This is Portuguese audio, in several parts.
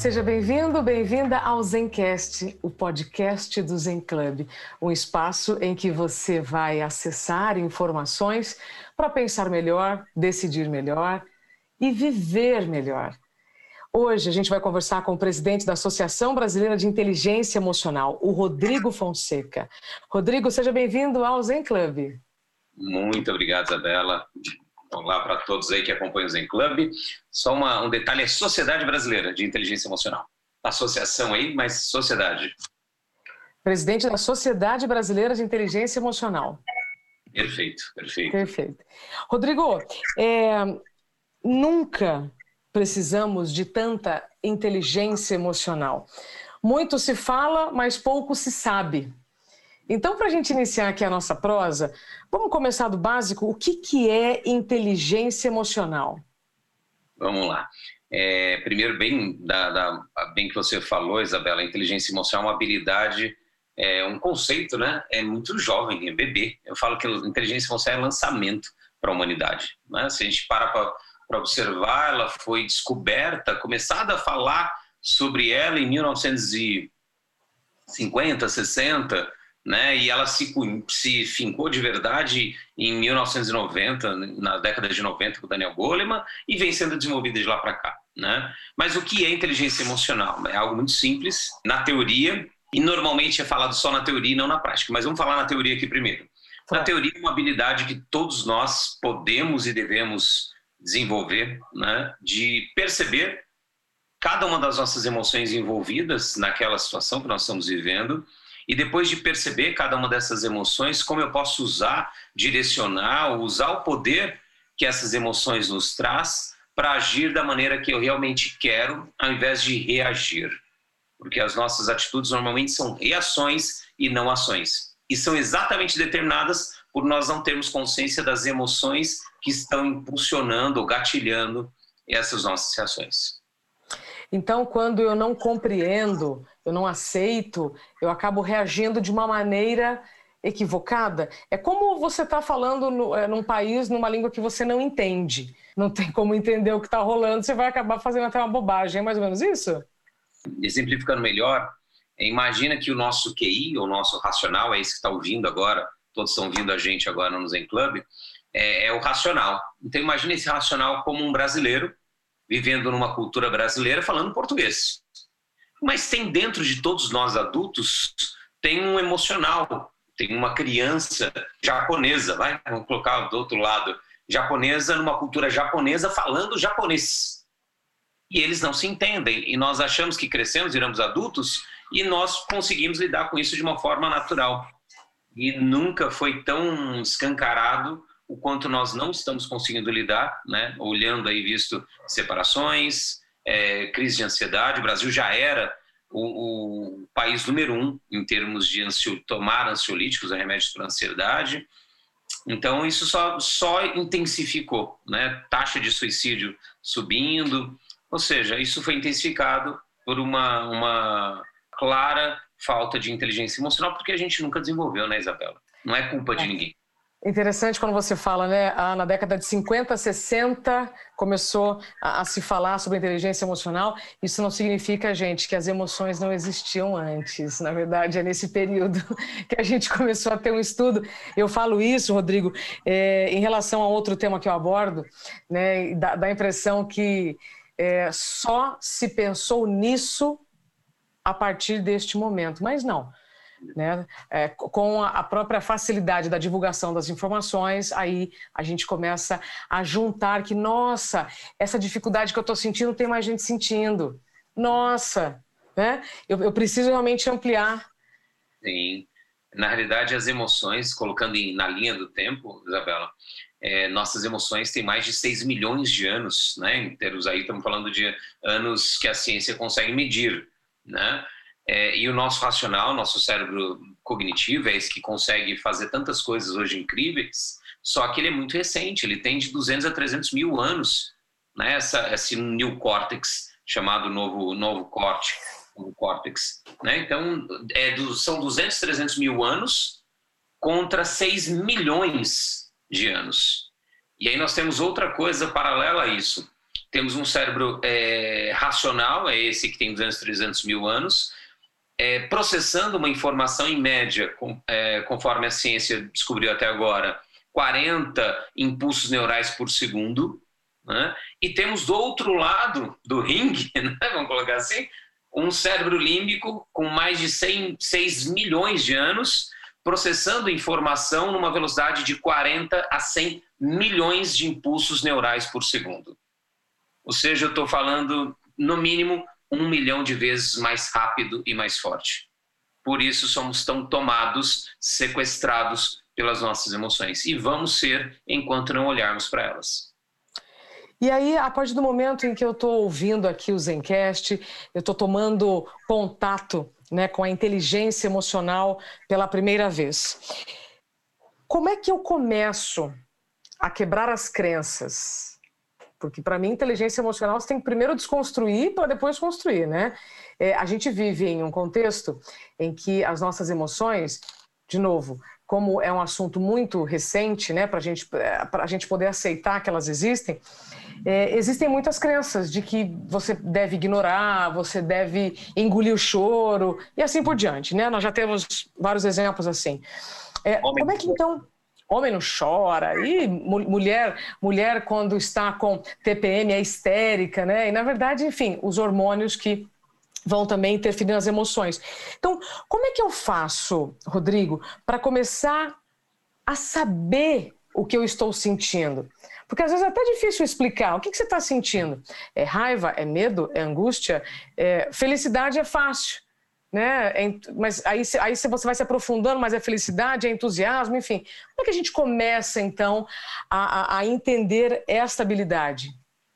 Seja bem-vindo, bem-vinda ao Zencast, o podcast do Zen Club, um espaço em que você vai acessar informações para pensar melhor, decidir melhor e viver melhor. Hoje a gente vai conversar com o presidente da Associação Brasileira de Inteligência Emocional, o Rodrigo Fonseca. Rodrigo, seja bem-vindo ao Zen Club. Muito obrigado, Isabela. Olá para todos aí que acompanham o Zen Club. Só uma, um detalhe: é Sociedade Brasileira de Inteligência Emocional. Associação aí, mas sociedade. Presidente da Sociedade Brasileira de Inteligência Emocional. Perfeito, perfeito. Perfeito. Rodrigo, é, nunca precisamos de tanta inteligência emocional. Muito se fala, mas pouco se sabe. Então, para a gente iniciar aqui a nossa prosa, vamos começar do básico. O que, que é inteligência emocional? Vamos lá. É, primeiro, bem, da, da, bem que você falou, Isabela, inteligência emocional é uma habilidade, é um conceito, né? É muito jovem, é bebê. Eu falo que inteligência emocional é lançamento para a humanidade. Né? Se a gente para para observar, ela foi descoberta, começada a falar sobre ela em 1950, 60, né? E ela se, se fincou de verdade em 1990, na década de 90 com o Daniel Goleman, e vem sendo desenvolvida de lá para cá, né? Mas o que é inteligência emocional? É algo muito simples, na teoria, e normalmente é falado só na teoria e não na prática. Mas vamos falar na teoria aqui primeiro. Na teoria, é uma habilidade que todos nós podemos e devemos desenvolver, né? De perceber cada uma das nossas emoções envolvidas naquela situação que nós estamos vivendo e depois de perceber cada uma dessas emoções, como eu posso usar, direcionar, usar o poder que essas emoções nos traz para agir da maneira que eu realmente quero, ao invés de reagir. Porque as nossas atitudes normalmente são reações e não ações. E são exatamente determinadas por nós não termos consciência das emoções que estão impulsionando ou gatilhando essas nossas reações. Então, quando eu não compreendo, eu não aceito, eu acabo reagindo de uma maneira equivocada. É como você está falando no, é, num país, numa língua que você não entende. Não tem como entender o que está rolando, você vai acabar fazendo até uma bobagem. É mais ou menos isso? Exemplificando melhor, imagina que o nosso QI, o nosso racional, é esse que está ouvindo agora, todos estão ouvindo a gente agora no Zen Club, é, é o racional. Então imagina esse racional como um brasileiro vivendo numa cultura brasileira falando português. Mas tem dentro de todos nós adultos, tem um emocional, tem uma criança japonesa, vai, vamos colocar do outro lado, japonesa numa cultura japonesa falando japonês. E eles não se entendem, e nós achamos que crescemos, viramos adultos, e nós conseguimos lidar com isso de uma forma natural. E nunca foi tão escancarado o quanto nós não estamos conseguindo lidar, né? olhando aí visto separações, é, crise de ansiedade. O Brasil já era o, o país número um em termos de ansio, tomar ansiolíticos, remédios para ansiedade. Então isso só, só intensificou, né? Taxa de suicídio subindo, ou seja, isso foi intensificado por uma, uma clara falta de inteligência emocional, porque a gente nunca desenvolveu, né, Isabela? Não é culpa de é. ninguém. Interessante quando você fala, né? Ah, na década de 50, 60, começou a, a, se falar sobre inteligência emocional. Isso não significa, gente, que as emoções não existiam antes. Na verdade, é nesse período que a gente começou a ter um estudo. Eu falo isso, Rodrigo, é, em relação a outro tema que eu abordo, né? Dá, dá a impressão que é, só se pensou nisso a partir deste momento. Mas não. Né? É, com a própria facilidade da divulgação das informações, aí a gente começa a juntar que, nossa, essa dificuldade que eu estou sentindo tem mais gente sentindo. Nossa, né? eu, eu preciso realmente ampliar. Sim. Na realidade, as emoções, colocando em, na linha do tempo, Isabela, é, nossas emoções têm mais de 6 milhões de anos, né? Em termos aí, estamos falando de anos que a ciência consegue medir, né? É, e o nosso racional, nosso cérebro cognitivo, é esse que consegue fazer tantas coisas hoje incríveis, só que ele é muito recente, ele tem de 200 a 300 mil anos, né? Essa, esse new cortex, chamado novo, novo corte, novo córtex. Né? Então, é do, são 200, 300 mil anos contra 6 milhões de anos. E aí nós temos outra coisa paralela a isso. Temos um cérebro é, racional, é esse que tem 200, 300 mil anos, é, processando uma informação em média, com, é, conforme a ciência descobriu até agora, 40 impulsos neurais por segundo. Né? E temos do outro lado do ringue, né? vamos colocar assim, um cérebro límbico com mais de 100, 6 milhões de anos, processando informação numa velocidade de 40 a 100 milhões de impulsos neurais por segundo. Ou seja, eu estou falando, no mínimo, um milhão de vezes mais rápido e mais forte. Por isso somos tão tomados, sequestrados pelas nossas emoções. E vamos ser enquanto não olharmos para elas. E aí, a partir do momento em que eu estou ouvindo aqui o Zencast, eu estou tomando contato né, com a inteligência emocional pela primeira vez. Como é que eu começo a quebrar as crenças? Porque, para mim, inteligência emocional você tem que primeiro desconstruir para depois construir, né? É, a gente vive em um contexto em que as nossas emoções, de novo, como é um assunto muito recente, né, para gente, a gente poder aceitar que elas existem, é, existem muitas crenças de que você deve ignorar, você deve engolir o choro e assim por diante, né? Nós já temos vários exemplos assim. É, como é que então homem não chora e mulher mulher quando está com TPM é histérica, né? E na verdade, enfim, os hormônios que vão também interferir nas emoções. Então, como é que eu faço, Rodrigo, para começar a saber o que eu estou sentindo? Porque às vezes é até difícil explicar. O que, que você está sentindo? É raiva? É medo? É angústia? É... Felicidade é fácil. Né? É... Mas aí, aí você vai se aprofundando, mas é felicidade, é entusiasmo, enfim. Como é que a gente começa, então, a, a, entender esta habilidade?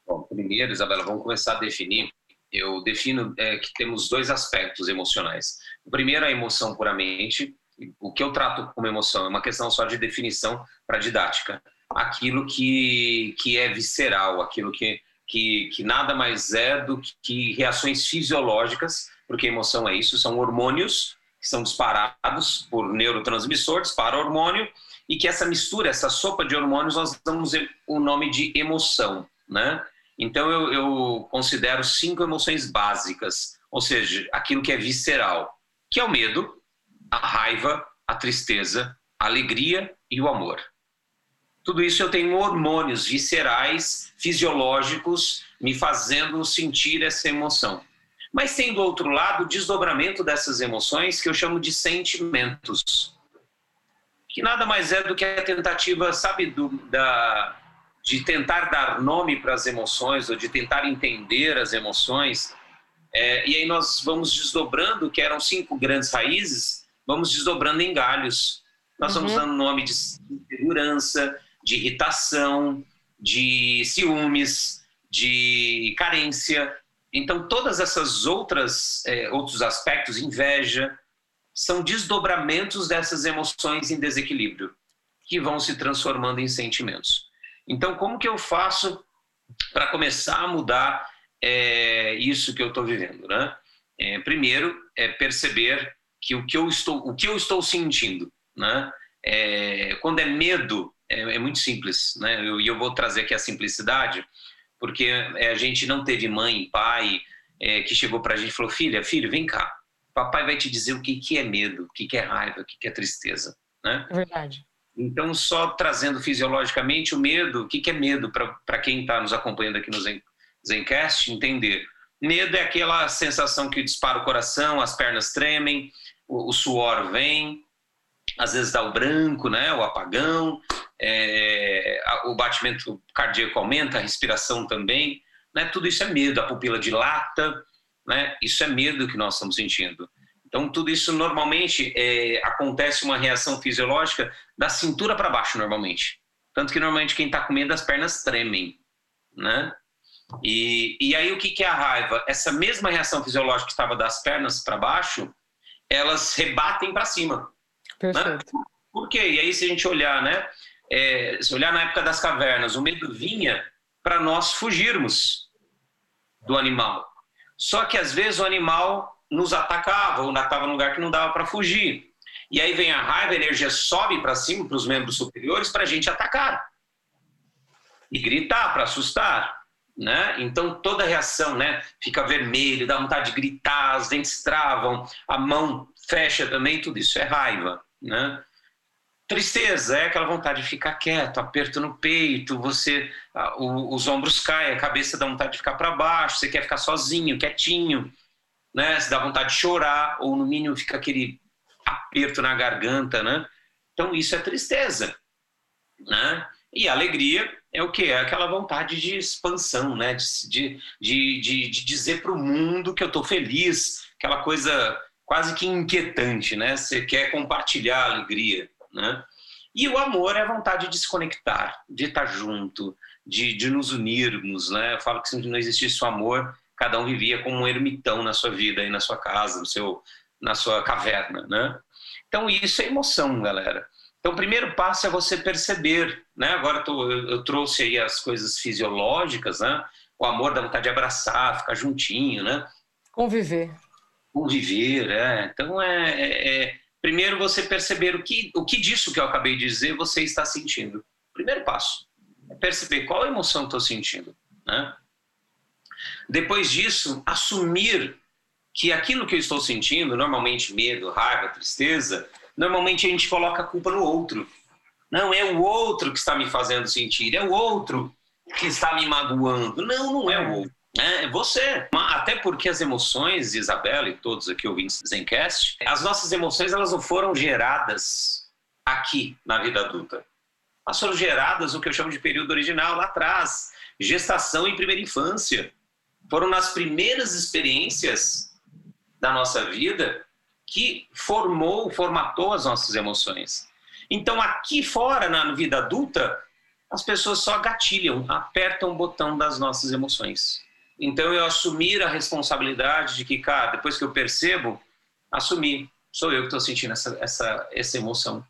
Bom, primeiro, Isabela, vamos começar a definir eu defino é, que temos dois aspectos emocionais. O primeiro é a emoção puramente. O que eu trato como emoção é uma questão só de definição para didática. Aquilo que, que é visceral, aquilo que, que, que nada mais é do que reações fisiológicas, porque emoção é isso, são hormônios que são disparados por neurotransmissores para hormônio e que essa mistura, essa sopa de hormônios, nós damos o nome de emoção, né? Então eu, eu considero cinco emoções básicas, ou seja, aquilo que é visceral, que é o medo, a raiva, a tristeza, a alegria e o amor. Tudo isso eu tenho hormônios viscerais, fisiológicos, me fazendo sentir essa emoção. Mas tem do outro lado o desdobramento dessas emoções que eu chamo de sentimentos, que nada mais é do que a tentativa, sabe, do, da, de tentar dar nome para as emoções ou de tentar entender as emoções. É, e aí nós vamos desdobrando, que eram cinco grandes raízes, vamos desdobrando em galhos. Nós uhum. vamos dando nome de insegurança, de irritação, de ciúmes, de carência. Então, todas essas outras é, outros aspectos, inveja, são desdobramentos dessas emoções em desequilíbrio que vão se transformando em sentimentos. Então, como que eu faço para começar a mudar é, isso que eu estou vivendo, né? É, primeiro é perceber que o que eu estou, o que eu estou sentindo, né? É, quando é medo, é, é muito simples, né? E eu, eu, vou trazer aqui a simplicidade, porque é, a gente não teve mãe, pai é, que chegou para a gente e falou: filha, filho, vem cá, papai vai te dizer o que, que é medo, o que, que é raiva, o que, que é tristeza, né? É verdade. Então, só trazendo fisiologicamente o medo, o que, que é medo para quem está nos acompanhando aqui no Zen, Zencast entender? Medo é aquela sensação que dispara o coração, as pernas tremem, o, o suor vem, às vezes dá o branco, né, o apagão, é, o batimento cardíaco aumenta, a respiração também, né, tudo isso é medo, a pupila dilata, né, isso é medo que nós estamos sentindo. Então, tudo isso normalmente é, acontece uma reação fisiológica da cintura para baixo, normalmente. Tanto que normalmente quem está comendo as pernas tremem, né? E, e aí o que, que é a raiva? Essa mesma reação fisiológica que estava das pernas para baixo, elas rebatem para cima. Né? Perfeito. Né? Por quê? E aí se a gente olhar, né? É, se olhar na época das cavernas, o medo vinha para nós fugirmos do animal. Só que às vezes o animal nos atacava ou estava num lugar que não dava para fugir. E aí vem a raiva, a energia sobe para cima, para os membros superiores, para a gente atacar. E gritar, para assustar. Né? Então toda reação né, fica vermelho, dá vontade de gritar, os dentes travam, a mão fecha também, tudo isso é raiva. Né? Tristeza é aquela vontade de ficar quieto, aperto no peito, você os ombros caem, a cabeça dá vontade de ficar para baixo, você quer ficar sozinho, quietinho, né? Você dá vontade de chorar ou no mínimo fica aquele aperto na garganta, né? Então isso é tristeza, né? E alegria é o que? É aquela vontade de expansão, né? De, de, de, de dizer para o mundo que eu estou feliz, aquela coisa quase que inquietante, né? Você quer compartilhar a alegria, né? E o amor é a vontade de se conectar, de estar junto, de, de nos unirmos, né? Eu falo que se não existisse o amor, cada um vivia como um ermitão na sua vida, aí na sua casa, no seu, na sua caverna, né? Então isso é emoção, galera. Então o primeiro passo é você perceber, né? Agora tô, eu, eu trouxe aí as coisas fisiológicas, né? O amor da vontade de abraçar, ficar juntinho, né? Conviver. Conviver, é. Então é, é, é primeiro você perceber o que, o que disso que eu acabei de dizer você está sentindo. Primeiro passo é perceber qual emoção estou sentindo, né? Depois disso, assumir que aquilo que eu estou sentindo, normalmente medo, raiva, tristeza, normalmente a gente coloca a culpa no outro. Não é o outro que está me fazendo sentir, é o outro que está me magoando. Não, não é o outro. É você. Até porque as emoções, Isabela e todos aqui ouvintes do Zencast, as nossas emoções elas não foram geradas aqui na vida adulta. Elas foram geradas no que eu chamo de período original, lá atrás. Gestação e primeira infância. Foram nas primeiras experiências da nossa vida que formou, formatou as nossas emoções. Então, aqui fora, na vida adulta, as pessoas só gatilham, apertam o botão das nossas emoções. Então, eu assumir a responsabilidade de que, cara, depois que eu percebo, assumir, sou eu que estou sentindo essa, essa, essa emoção.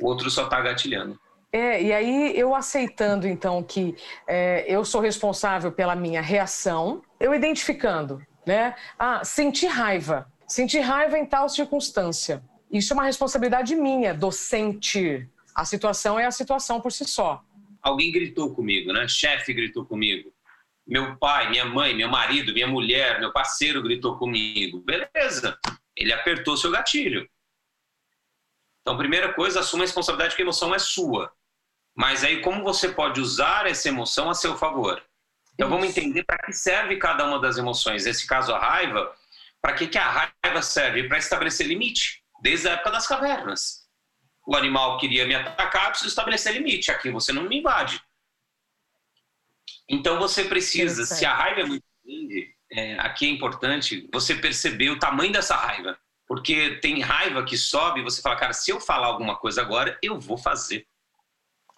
O outro só está gatilhando. É, e aí eu aceitando então que é, eu sou responsável pela minha reação, eu identificando né? Ah, sentir raiva. Sentir raiva em tal circunstância. Isso é uma responsabilidade minha, do sentir. A situação é a situação por si só. Alguém gritou comigo, né? Chefe gritou comigo. Meu pai, minha mãe, meu marido, minha mulher, meu parceiro gritou comigo. Beleza. Ele apertou seu gatilho. Então, primeira coisa, assuma a responsabilidade que a emoção é sua. Mas aí, como você pode usar essa emoção a seu favor? Então vamos entender para que serve cada uma das emoções. Nesse caso, a raiva, para que, que a raiva serve? Para estabelecer limite, desde a época das cavernas. O animal queria me atacar, preciso estabelecer limite. Aqui você não me invade. Então você precisa, se a raiva é muito grande, é, aqui é importante você perceber o tamanho dessa raiva. Porque tem raiva que sobe e você fala, cara, se eu falar alguma coisa agora, eu vou fazer.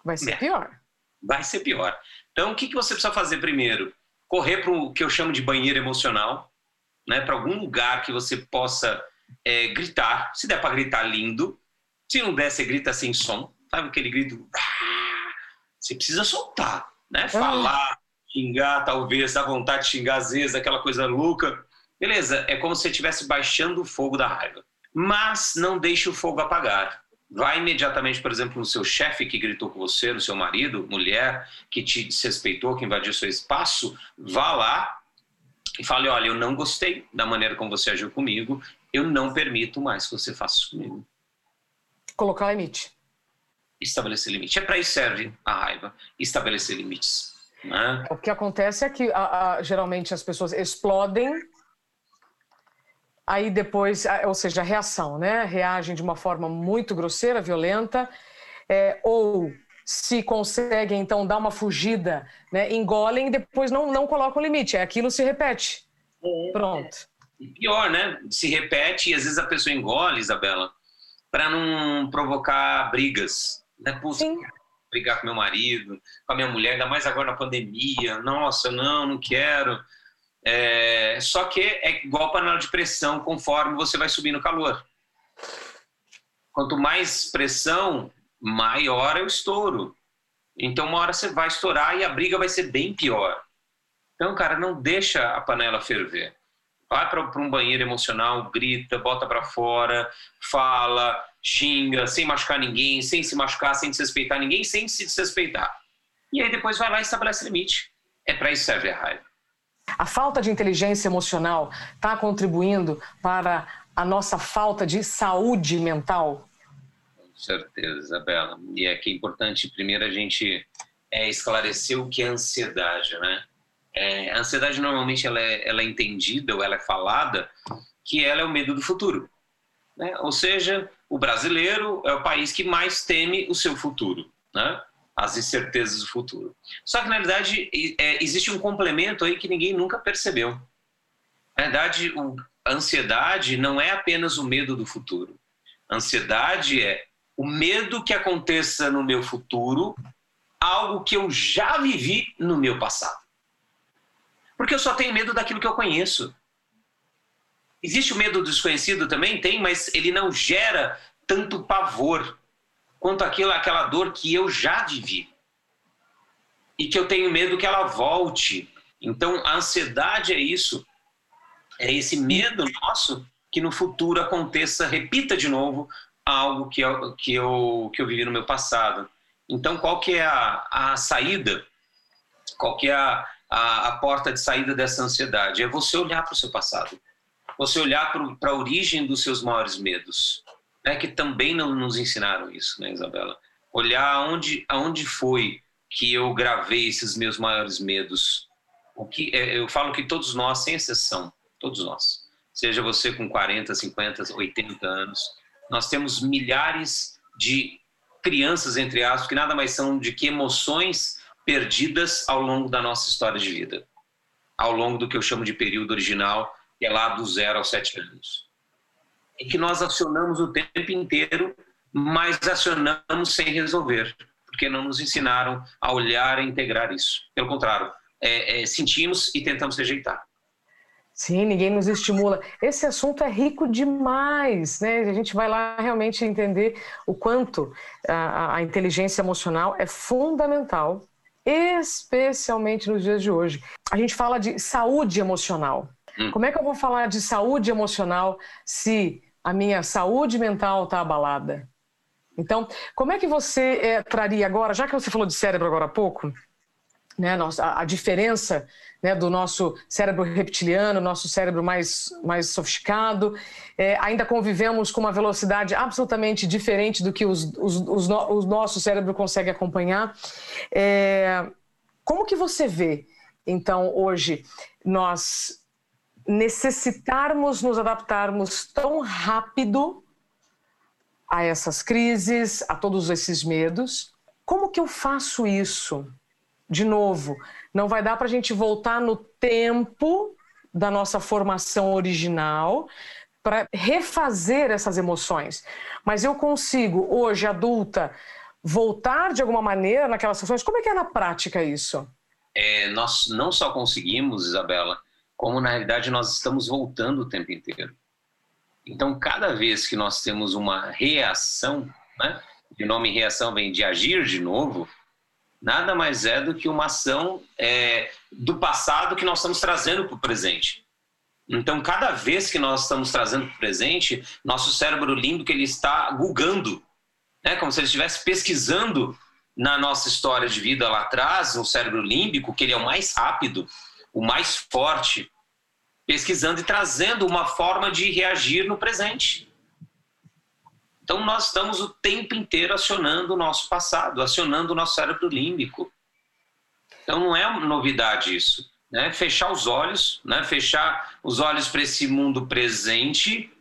Vai ser é. pior. Vai ser pior. Então, o que, que você precisa fazer primeiro? Correr para o que eu chamo de banheiro emocional, né? para algum lugar que você possa é, gritar. Se der para gritar, lindo. Se não der, você grita sem som. Sabe aquele grito? Você precisa soltar, né? Ah. Falar, xingar, talvez, dar vontade de xingar às vezes, aquela coisa louca. Beleza, é como se você estivesse baixando o fogo da raiva. Mas não deixe o fogo apagar vai imediatamente, por exemplo, no seu chefe que gritou com você, no seu marido, mulher que te desrespeitou, que invadiu seu espaço, vá lá e fale: olha, eu não gostei da maneira como você agiu comigo, eu não permito mais que você faça isso comigo. Colocar limite. Estabelecer limite. É para isso serve a raiva, estabelecer limites. Né? O que acontece é que a, a, geralmente as pessoas explodem aí depois, ou seja, a reação, né? Reagem de uma forma muito grosseira, violenta, é, ou se conseguem então dar uma fugida, né? engolem e depois não, não colocam limite. É aquilo se repete. É. Pronto. E pior, né? Se repete e às vezes a pessoa engole, Isabela, para não provocar brigas. Né? Puxa, brigar com meu marido, com a minha mulher, ainda mais agora na pandemia. Nossa, não, não quero. É, só que é igual panela de pressão conforme você vai subindo o calor. Quanto mais pressão, maior é o estouro. Então, uma hora você vai estourar e a briga vai ser bem pior. Então, cara, não deixa a panela ferver. Vai para um banheiro emocional, grita, bota para fora, fala, xinga, sem machucar ninguém, sem se machucar, sem desrespeitar ninguém, sem se desrespeitar. E aí depois vai lá e estabelece limite. É para isso que serve a raiva. A falta de inteligência emocional está contribuindo para a nossa falta de saúde mental? Com certeza, Isabela. E é que é importante, primeiro, a gente é, esclarecer o que é ansiedade, né? É, a ansiedade, normalmente, ela é, ela é entendida ou ela é falada que ela é o medo do futuro. Né? Ou seja, o brasileiro é o país que mais teme o seu futuro, né? as incertezas do futuro. Só que, na verdade, é, existe um complemento aí que ninguém nunca percebeu. Na verdade, o, a ansiedade não é apenas o medo do futuro. A ansiedade é o medo que aconteça no meu futuro algo que eu já vivi no meu passado. Porque eu só tenho medo daquilo que eu conheço. Existe o medo do desconhecido também? Tem, mas ele não gera tanto pavor quanto aquilo, aquela dor que eu já vivi. E que eu tenho medo que ela volte. Então, a ansiedade é isso. É esse medo nosso que no futuro aconteça, repita de novo algo que eu, que eu, que eu vivi no meu passado. Então, qual que é a, a saída? Qual que é a, a, a porta de saída dessa ansiedade? É você olhar para o seu passado. Você olhar para a origem dos seus maiores medos é que também não nos ensinaram isso, né, Isabela? Olhar aonde, aonde foi que eu gravei esses meus maiores medos. O que é, eu falo que todos nós, sem exceção, todos nós, seja você com 40, 50, 80 anos, nós temos milhares de crianças, entre aspas, que nada mais são de que emoções perdidas ao longo da nossa história de vida, ao longo do que eu chamo de período original, que é lá do zero aos sete anos e que nós acionamos o tempo inteiro, mas acionamos sem resolver, porque não nos ensinaram a olhar e integrar isso. Pelo contrário, é, é, sentimos e tentamos rejeitar. Sim, ninguém nos estimula. Esse assunto é rico demais, né? A gente vai lá realmente entender o quanto a, a inteligência emocional é fundamental, especialmente nos dias de hoje. A gente fala de saúde emocional. Hum. Como é que eu vou falar de saúde emocional se a minha saúde mental está abalada. Então, como é que você é, traria agora, já que você falou de cérebro agora há pouco, né, a, a diferença né, do nosso cérebro reptiliano, nosso cérebro mais, mais sofisticado, é, ainda convivemos com uma velocidade absolutamente diferente do que os, os, os no, o nosso cérebro consegue acompanhar. É, como que você vê, então, hoje, nós necessitarmos nos adaptarmos tão rápido a essas crises, a todos esses medos. Como que eu faço isso? De novo, não vai dar para a gente voltar no tempo da nossa formação original para refazer essas emoções. Mas eu consigo, hoje, adulta, voltar de alguma maneira naquelas situações. Como é que é na prática isso? É, nós não só conseguimos, Isabela, como na realidade nós estamos voltando o tempo inteiro. Então, cada vez que nós temos uma reação, né, o nome reação vem de agir de novo, nada mais é do que uma ação é, do passado que nós estamos trazendo para o presente. Então, cada vez que nós estamos trazendo para o presente, nosso cérebro límbico ele está gugando, né, como se ele estivesse pesquisando na nossa história de vida lá atrás, no cérebro límbico, que ele é o mais rápido, o mais forte, pesquisando e trazendo uma forma de reagir no presente. Então, nós estamos o tempo inteiro acionando o nosso passado, acionando o nosso cérebro límbico. Então, não é novidade isso. Né? Fechar os olhos, né? fechar os olhos para esse mundo presente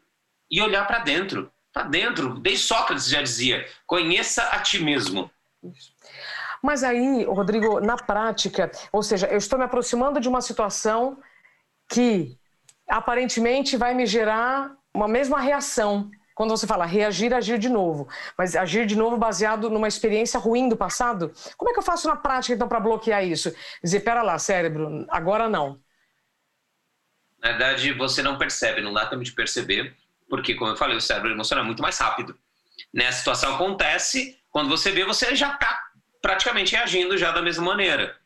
e olhar para dentro. Para dentro. Desde Sócrates já dizia: conheça a ti mesmo. Mas aí, Rodrigo, na prática, ou seja, eu estou me aproximando de uma situação que aparentemente vai me gerar uma mesma reação. quando você fala reagir, agir de novo, mas agir de novo baseado numa experiência ruim do passado, como é que eu faço na prática então para bloquear isso? Dizer, pera lá, cérebro, agora não. Na verdade, você não percebe, não dá tempo de perceber, porque, como eu falei, o cérebro emocional é muito mais rápido. Né? A situação acontece, quando você vê, você já está praticamente reagindo já da mesma maneira.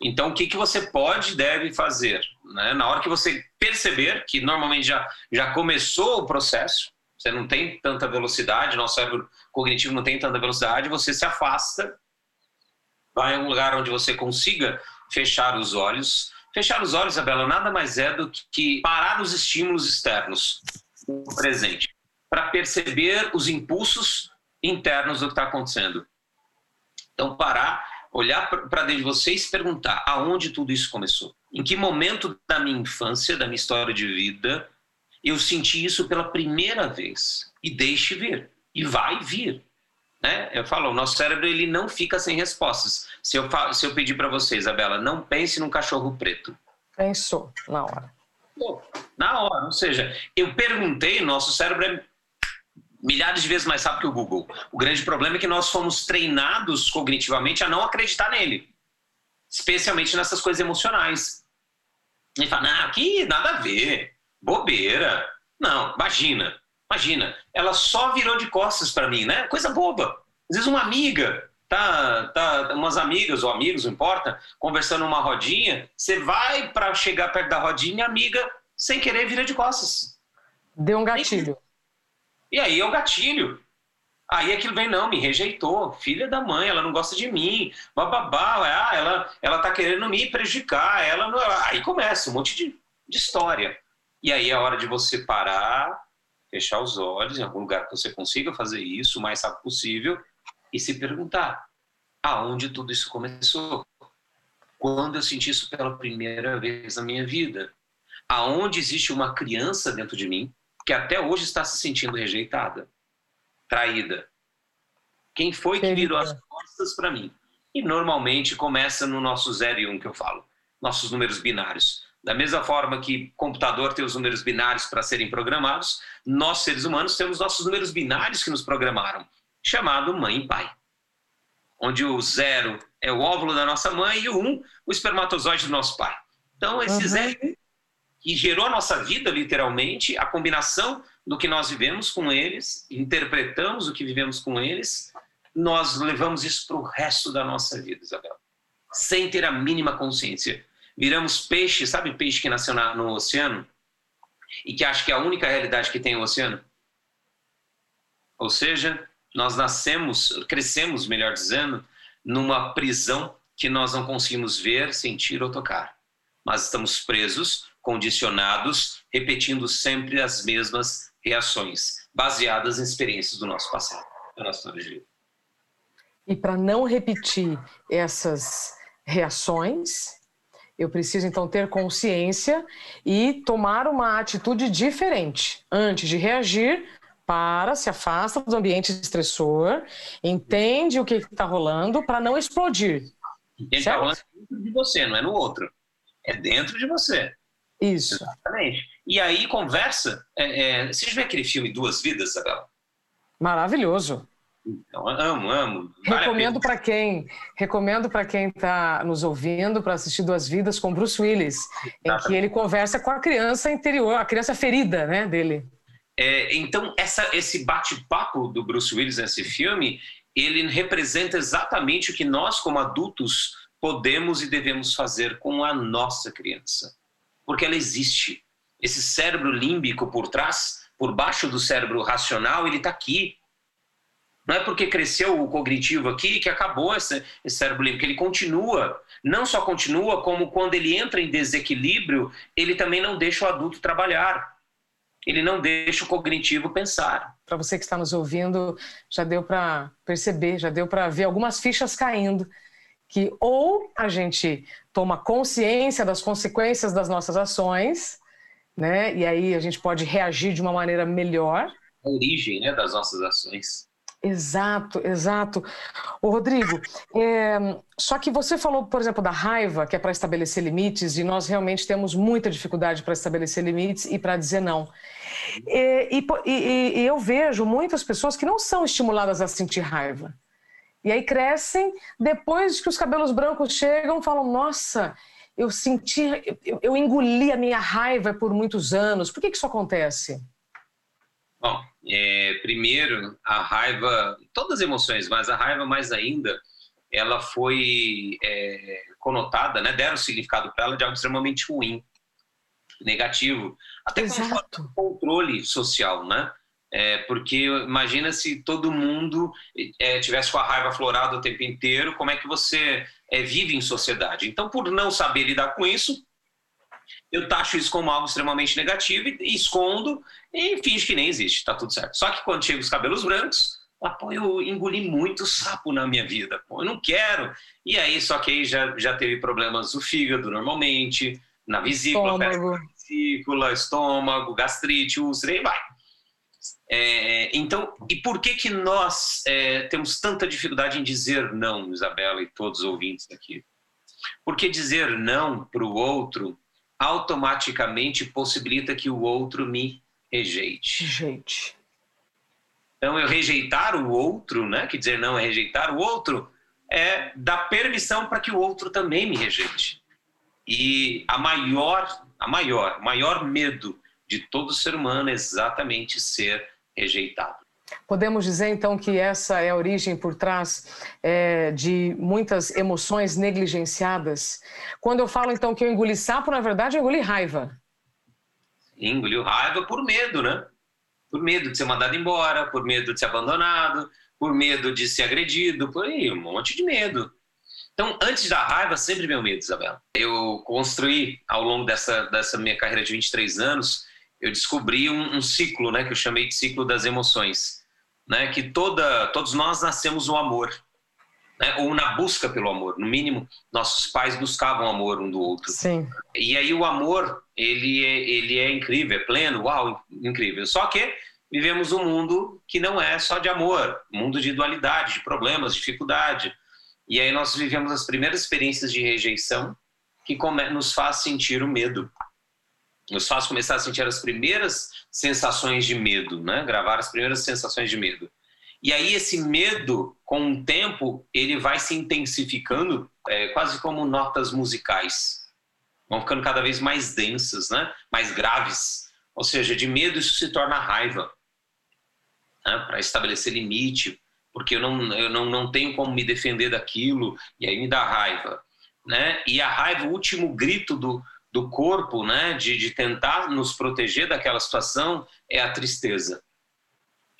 Então, o que, que você pode deve fazer? Né? Na hora que você perceber que normalmente já, já começou o processo, você não tem tanta velocidade, nosso cérebro cognitivo não tem tanta velocidade, você se afasta, vai a um lugar onde você consiga fechar os olhos. Fechar os olhos, Isabela, nada mais é do que parar os estímulos externos no presente, para perceber os impulsos internos do que está acontecendo. Então, parar olhar para dentro de você e se perguntar aonde tudo isso começou. Em que momento da minha infância, da minha história de vida, eu senti isso pela primeira vez? E deixe vir. E vai vir. Né? Eu falo, o nosso cérebro ele não fica sem respostas. Se eu, se eu pedir para você, Isabela, não pense num cachorro preto. Pensou, na hora. Pô, na hora. Ou seja, eu perguntei, nosso cérebro é milhares de vezes mais rápido que o Google. O grande problema é que nós fomos treinados cognitivamente a não acreditar nele, especialmente nessas coisas emocionais. E fala, não, aqui nada a ver, bobeira. Não, imagina, imagina, ela só virou de costas para mim, né? Coisa boba. Às vezes uma amiga, tá, tá, umas amigas ou amigos, não importa, conversando numa rodinha, você vai para chegar perto da rodinha, a amiga, sem querer, vira de costas. Deu um gatilho. E aí é o gatilho. Aí aquilo vem, não, me rejeitou, filha da mãe, ela não gosta de mim, bababá, ah, ela, ela tá querendo me prejudicar, ela não. Aí começa um monte de, de história. E aí é hora de você parar, fechar os olhos em algum lugar que você consiga fazer isso o mais rápido possível e se perguntar: aonde tudo isso começou? Quando eu senti isso pela primeira vez na minha vida? Aonde existe uma criança dentro de mim que até hoje está se sentindo rejeitada, traída. Quem foi que virou as costas para mim? E normalmente começa no nosso 0 e 1 um que eu falo, nossos números binários. Da mesma forma que computador tem os números binários para serem programados, nós seres humanos temos nossos números binários que nos programaram, chamado mãe e pai. Onde o zero é o óvulo da nossa mãe e o um, o espermatozoide do nosso pai. Então, esse uhum. zero que gerou a nossa vida, literalmente, a combinação do que nós vivemos com eles, interpretamos o que vivemos com eles, nós levamos isso para o resto da nossa vida, Isabel, sem ter a mínima consciência. Viramos peixe, sabe peixe que nasceu na, no oceano e que acha que é a única realidade que tem o oceano? Ou seja, nós nascemos, crescemos, melhor dizendo, numa prisão que nós não conseguimos ver, sentir ou tocar. Mas estamos presos condicionados, repetindo sempre as mesmas reações, baseadas em experiências do nosso passado, da nossa história de vida. E para não repetir essas reações, eu preciso então ter consciência e tomar uma atitude diferente. Antes de reagir, para, se afasta do ambiente estressor, entende o que está rolando para não explodir. Está rolando dentro de você, não é no outro. É dentro de você. Isso. Exatamente. E aí conversa. É, é, você já viu aquele filme Duas Vidas, Isabela? Maravilhoso. Então, amo, amo. Vale recomendo para quem recomendo para quem está nos ouvindo para assistir Duas Vidas com Bruce Willis, em que ele conversa com a criança interior, a criança ferida, né, dele. É, então essa, esse bate-papo do Bruce Willis nesse filme, ele representa exatamente o que nós como adultos podemos e devemos fazer com a nossa criança porque ela existe. Esse cérebro límbico por trás, por baixo do cérebro racional, ele está aqui. Não é porque cresceu o cognitivo aqui que acabou esse, esse cérebro límbico. Ele continua. Não só continua, como quando ele entra em desequilíbrio, ele também não deixa o adulto trabalhar. Ele não deixa o cognitivo pensar. Para você que está nos ouvindo, já deu para perceber, já deu para ver algumas fichas caindo que ou a gente toma consciência das consequências das nossas ações, né? E aí a gente pode reagir de uma maneira melhor. A origem, né, das nossas ações. Exato, exato. Ô, Rodrigo, é, só que você falou, por exemplo, da raiva, que é para estabelecer limites, e nós realmente temos muita dificuldade para estabelecer limites e para dizer não. E, e, e, eu vejo muitas pessoas que não são estimuladas a sentir raiva. E aí crescem, depois que os cabelos brancos chegam, falam: Nossa, eu senti, eu, eu engoli a minha raiva por muitos anos. Por que, que isso acontece? Bom, é, primeiro, a raiva, todas as emoções, mas a raiva mais ainda, ela foi é, conotada, né, deram significado para ela de algo extremamente ruim, negativo, até Exato. com controle social, né? É, porque imagina se todo mundo é, tivesse com a raiva florada o tempo inteiro, como é que você é, vive em sociedade? Então, por não saber lidar com isso, eu taxo isso como algo extremamente negativo e escondo e finge que nem existe, tá tudo certo. Só que quando chega os cabelos brancos, ah, pô, eu engoli muito sapo na minha vida, pô, eu não quero. E aí, só que aí já, já teve problemas no fígado normalmente, na vesícula, estômago, vesícula, estômago gastrite, úlcera, e vai. É, então, e por que que nós é, temos tanta dificuldade em dizer não, Isabela e todos os ouvintes aqui? Porque dizer não para o outro automaticamente possibilita que o outro me rejeite. Gente. Então, eu rejeitar o outro, né? Que dizer não é rejeitar o outro, é dar permissão para que o outro também me rejeite. E a maior, a maior, maior medo de todo ser humano é exatamente ser rejeitado. Podemos dizer então que essa é a origem por trás é, de muitas emoções negligenciadas. Quando eu falo então que eu engoli sapo, na verdade eu engoli raiva. Engoliu raiva por medo, né? Por medo de ser mandado embora, por medo de ser abandonado, por medo de ser agredido, por aí, um monte de medo. Então, antes da raiva, sempre o medo, Isabela. Eu construí, ao longo dessa, dessa minha carreira de 23 anos, eu descobri um, um, ciclo, né, que eu chamei de ciclo das emoções, né, que toda, todos nós nascemos no amor, né, ou na busca pelo amor. No mínimo, nossos pais buscavam amor um do outro. Sim. E aí o amor, ele é, ele é incrível, é pleno, uau, incrível. Só que vivemos um mundo que não é só de amor, mundo de dualidade, de problemas, dificuldade. E aí nós vivemos as primeiras experiências de rejeição que nos faz sentir o medo nos faz começar a sentir as primeiras sensações de medo, né? Gravar as primeiras sensações de medo. E aí esse medo, com o tempo, ele vai se intensificando, é, quase como notas musicais. Vão ficando cada vez mais densas, né? Mais graves. Ou seja, de medo isso se torna raiva. Né? Para estabelecer limite, porque eu não, eu não, não tenho como me defender daquilo, e aí me dá raiva. Né? E a raiva, o último grito do, do corpo, né, de, de tentar nos proteger daquela situação, é a tristeza.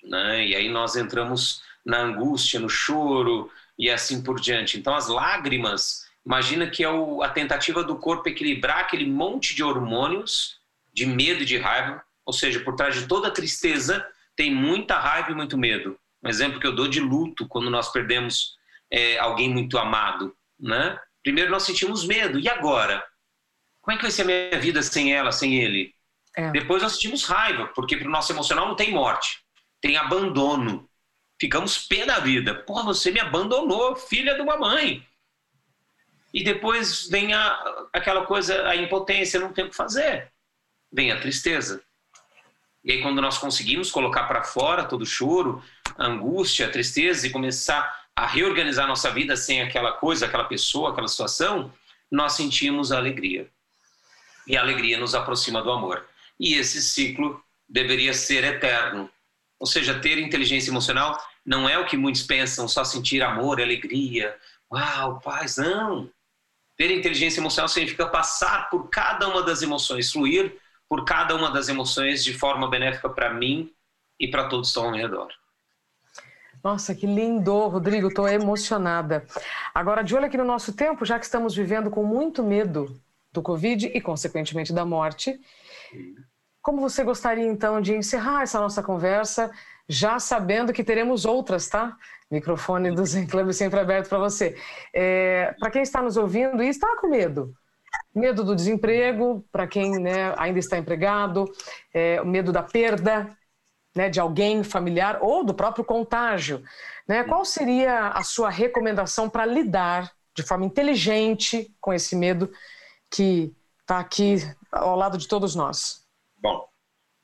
Né? E aí nós entramos na angústia, no choro e assim por diante. Então as lágrimas, imagina que é o, a tentativa do corpo equilibrar aquele monte de hormônios de medo e de raiva, ou seja, por trás de toda tristeza tem muita raiva e muito medo. Um exemplo que eu dou de luto, quando nós perdemos é, alguém muito amado, né? Primeiro nós sentimos medo, e agora? Como é que vai ser a minha vida sem ela, sem ele? É. Depois nós sentimos raiva, porque para o nosso emocional não tem morte, tem abandono. Ficamos pé da vida. Pô, você me abandonou, filha de uma mãe. E depois vem a, aquela coisa, a impotência, não tem o que fazer. Vem a tristeza. E aí, quando nós conseguimos colocar para fora todo o choro, a angústia, a tristeza e começar a reorganizar nossa vida sem aquela coisa, aquela pessoa, aquela situação, nós sentimos a alegria e a alegria nos aproxima do amor. E esse ciclo deveria ser eterno. Ou seja, ter inteligência emocional não é o que muitos pensam, só sentir amor, alegria, uau, paz, não. Ter inteligência emocional significa passar por cada uma das emoções, fluir por cada uma das emoções de forma benéfica para mim e para todos que estão ao meu redor. Nossa, que lindo, Rodrigo, estou emocionada. Agora, de olho aqui no nosso tempo, já que estamos vivendo com muito medo do Covid e, consequentemente, da morte. Como você gostaria, então, de encerrar essa nossa conversa, já sabendo que teremos outras, tá? Microfone do Zen Club sempre aberto para você. É, para quem está nos ouvindo e está com medo, medo do desemprego, para quem né, ainda está empregado, é, o medo da perda né, de alguém familiar ou do próprio contágio. Né? Qual seria a sua recomendação para lidar de forma inteligente com esse medo que está aqui ao lado de todos nós? Bom,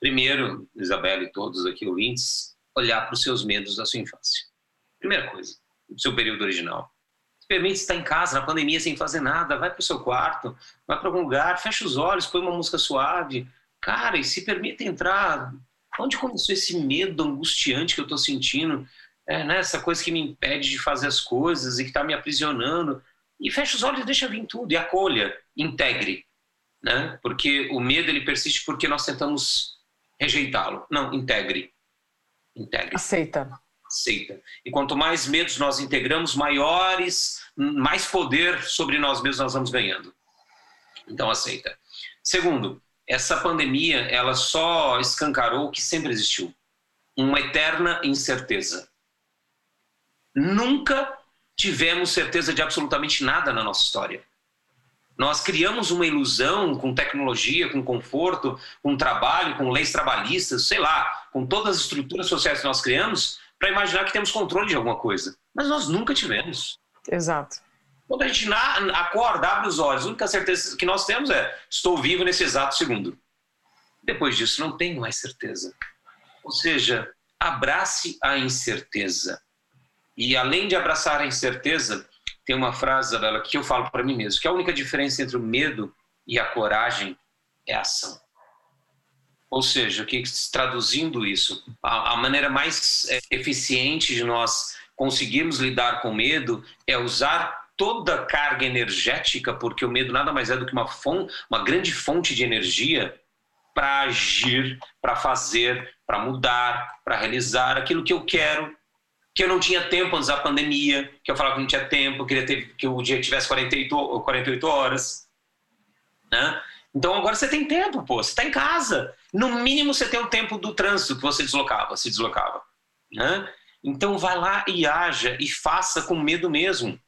Primeiro, Isabela e todos aqui ouvintes, olhar para os seus medos da sua infância. Primeira coisa, o seu período original. Se permite estar em casa, na pandemia, sem fazer nada, vai para o seu quarto, vai para algum lugar, fecha os olhos, põe uma música suave. Cara, e se permite entrar. Onde começou esse medo angustiante que eu estou sentindo? É, né, essa coisa que me impede de fazer as coisas e que está me aprisionando. E fecha os olhos e deixa vir tudo. E acolha, integre. Né? Porque o medo ele persiste porque nós tentamos rejeitá-lo. Não, integre. Integre. Aceita. Aceita. E quanto mais medos nós integramos, maiores, mais poder sobre nós mesmos nós vamos ganhando. Então aceita. Segundo, essa pandemia ela só escancarou o que sempre existiu, uma eterna incerteza. Nunca tivemos certeza de absolutamente nada na nossa história. Nós criamos uma ilusão com tecnologia, com conforto, com trabalho, com leis trabalhistas, sei lá, com todas as estruturas sociais que nós criamos, para imaginar que temos controle de alguma coisa. Mas nós nunca tivemos. Exato. Quando a gente acorda, abre os olhos, a única certeza que nós temos é: estou vivo nesse exato segundo. Depois disso, não tenho mais certeza. Ou seja, abrace a incerteza. E além de abraçar a incerteza, tem uma frase, Isabela, que eu falo para mim mesmo, que a única diferença entre o medo e a coragem é a ação. Ou seja, que traduzindo isso, a, a maneira mais é, eficiente de nós conseguirmos lidar com medo é usar toda a carga energética, porque o medo nada mais é do que uma, fonte, uma grande fonte de energia para agir, para fazer, para mudar, para realizar aquilo que eu quero, que eu não tinha tempo antes da pandemia, que eu falava que não tinha tempo, queria ter, que o dia tivesse 48, 48 horas. Né? Então agora você tem tempo, pô, você está em casa. No mínimo você tem o tempo do trânsito que você deslocava, se deslocava. Né? Então vai lá e haja e faça com medo mesmo.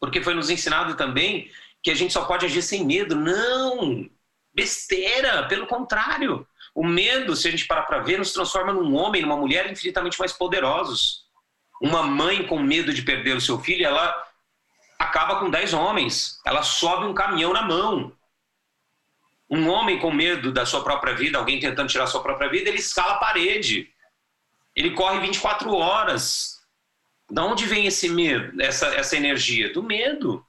Porque foi nos ensinado também que a gente só pode agir sem medo. Não! Besteira! Pelo contrário. O medo, se a gente parar para ver, nos transforma num homem, numa mulher infinitamente mais poderosos. Uma mãe com medo de perder o seu filho, ela acaba com dez homens. Ela sobe um caminhão na mão. Um homem com medo da sua própria vida, alguém tentando tirar sua própria vida, ele escala a parede. Ele corre 24 horas. Da onde vem esse medo, essa, essa energia? Do medo.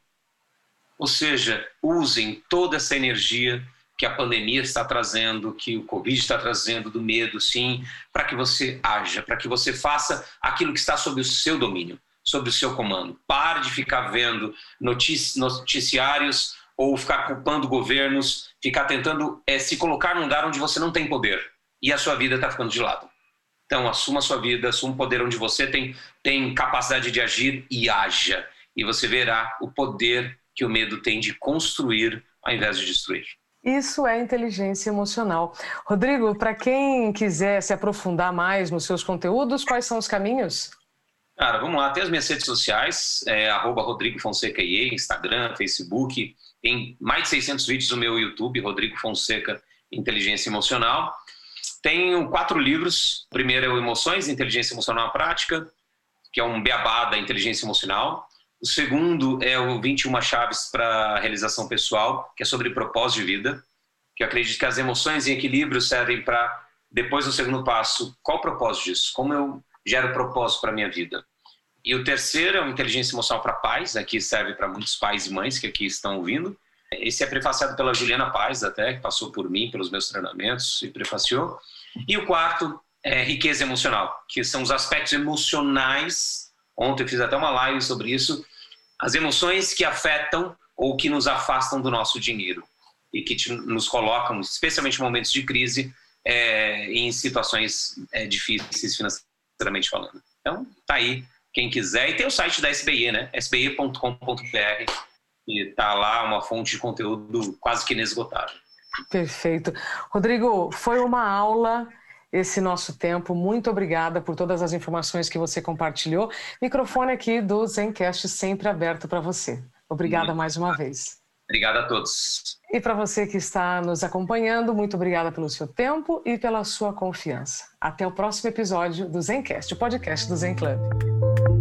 Ou seja, usem toda essa energia que a pandemia está trazendo, que o Covid está trazendo, do medo, sim, para que você haja, para que você faça aquilo que está sob o seu domínio, sob o seu comando. Pare de ficar vendo noticiários ou ficar culpando governos, ficar tentando é, se colocar num lugar onde você não tem poder e a sua vida está ficando de lado. Então, assuma a sua vida, assuma o poder onde você tem, tem capacidade de agir e haja. E você verá o poder que o medo tem de construir ao invés de destruir. Isso é inteligência emocional. Rodrigo, para quem quiser se aprofundar mais nos seus conteúdos, quais são os caminhos? Cara, vamos lá, tem as minhas redes sociais, é, Rodrigo Fonseca IE, Instagram, Facebook, tem mais de 600 vídeos no meu YouTube, Rodrigo Fonseca Inteligência Emocional. Tenho quatro livros, o primeiro é o Emoções, Inteligência Emocional Prática, que é um beabá da inteligência emocional. O segundo é o 21 chaves para realização pessoal, que é sobre propósito de vida, que eu acredito que as emoções em equilíbrio servem para, depois do segundo passo, qual o propósito disso? Como eu gero propósito para a minha vida? E o terceiro é o inteligência emocional para pais, aqui serve para muitos pais e mães que aqui estão ouvindo. Esse é prefaciado pela Juliana Paz, até, que passou por mim, pelos meus treinamentos e prefaciou. E o quarto é riqueza emocional, que são os aspectos emocionais. Ontem eu fiz até uma live sobre isso, as emoções que afetam ou que nos afastam do nosso dinheiro e que te, nos colocam, especialmente em momentos de crise, é, em situações é, difíceis financeiramente falando. Então, tá aí, quem quiser. E tem o site da SBI, né? sbi.com.br, e tá lá uma fonte de conteúdo quase que inesgotável. Perfeito. Rodrigo, foi uma aula esse nosso tempo. Muito obrigada por todas as informações que você compartilhou. Microfone aqui do Zencast sempre aberto para você. Obrigada muito mais uma vez. Obrigado a todos. E para você que está nos acompanhando, muito obrigada pelo seu tempo e pela sua confiança. Até o próximo episódio do Zencast, o podcast do Zen Club.